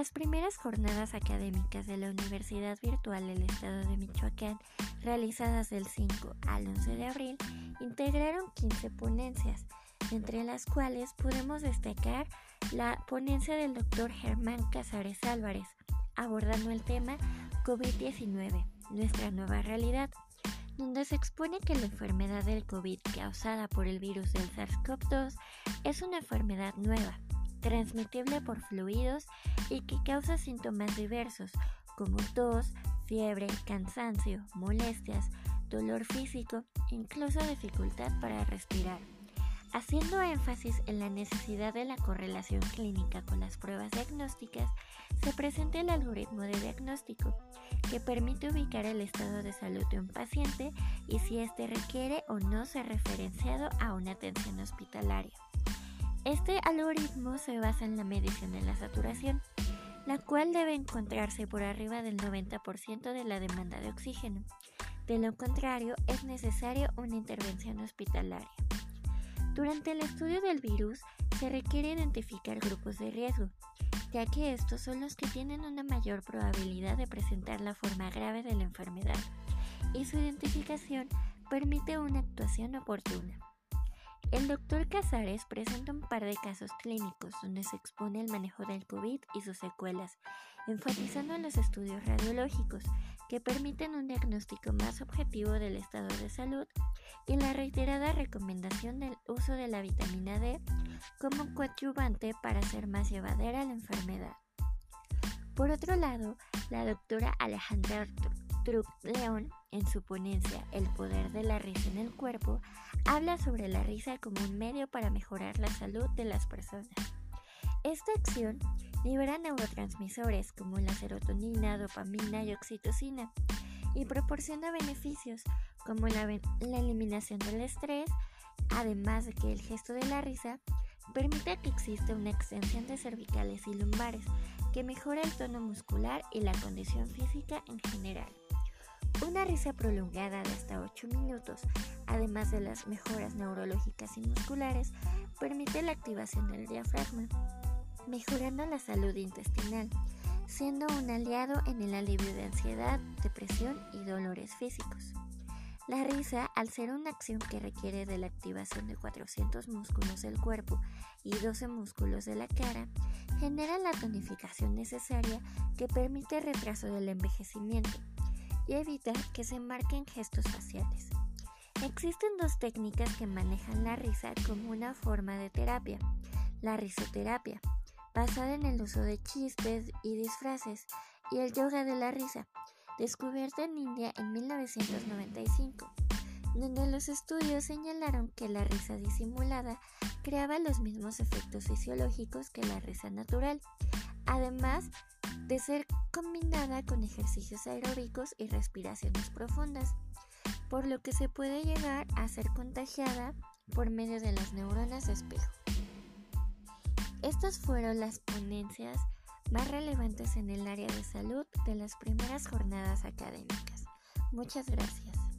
las primeras jornadas académicas de la Universidad Virtual del Estado de Michoacán, realizadas del 5 al 11 de abril, integraron 15 ponencias, entre las cuales podemos destacar la ponencia del doctor Germán Casares Álvarez, abordando el tema COVID-19, nuestra nueva realidad, donde se expone que la enfermedad del COVID causada por el virus del SARS-CoV-2 es una enfermedad nueva, transmitible por fluidos y que causa síntomas diversos como tos, fiebre, cansancio, molestias, dolor físico, incluso dificultad para respirar haciendo énfasis en la necesidad de la correlación clínica con las pruebas diagnósticas, se presenta el algoritmo de diagnóstico, que permite ubicar el estado de salud de un paciente y si éste requiere o no ser referenciado a una atención hospitalaria. Este algoritmo se basa en la medición de la saturación, la cual debe encontrarse por arriba del 90% de la demanda de oxígeno. De lo contrario, es necesario una intervención hospitalaria. Durante el estudio del virus se requiere identificar grupos de riesgo, ya que estos son los que tienen una mayor probabilidad de presentar la forma grave de la enfermedad, y su identificación permite una actuación oportuna. El doctor Casares presenta un par de casos clínicos donde se expone el manejo del COVID y sus secuelas, enfatizando los estudios radiológicos que permiten un diagnóstico más objetivo del estado de salud y la reiterada recomendación del uso de la vitamina D como coadyuvante para hacer más llevadera la enfermedad. Por otro lado, la doctora Alejandra Truc León, en su ponencia El poder de la risa en el cuerpo, habla sobre la risa como un medio para mejorar la salud de las personas. Esta acción libera neurotransmisores como la serotonina, dopamina y oxitocina y proporciona beneficios como la, eliminación del estrés, además de que el gesto de la risa permite que exista una extensión de cervicales y lumbares que mejora el tono muscular y la condición física en general. Una risa prolongada de hasta 8 minutos, además de las mejoras neurológicas y musculares, permite la activación del diafragma, mejorando la salud intestinal, siendo un aliado en el alivio de ansiedad, depresión y dolores físicos. La risa, al ser una acción que requiere de la activación de 400 músculos del cuerpo y 12 músculos de la cara, genera la tonificación necesaria que permite el retraso del envejecimiento, y evita que se marquen gestos faciales. Existen dos técnicas que manejan la risa como una forma de terapia. La risoterapia, basada en el uso de chistes y disfraces, y el yoga de la risa, descubierta en India en 1995, donde los estudios señalaron que la risa disimulada creaba los mismos efectos fisiológicos que la risa natural. Además, de ser combinada con ejercicios aeróbicos y respiraciones profundas, por lo que se puede llegar a ser contagiada por medio de las neuronas de espejo. Estas fueron las ponencias más relevantes en el área de salud de las primeras jornadas académicas. Muchas gracias.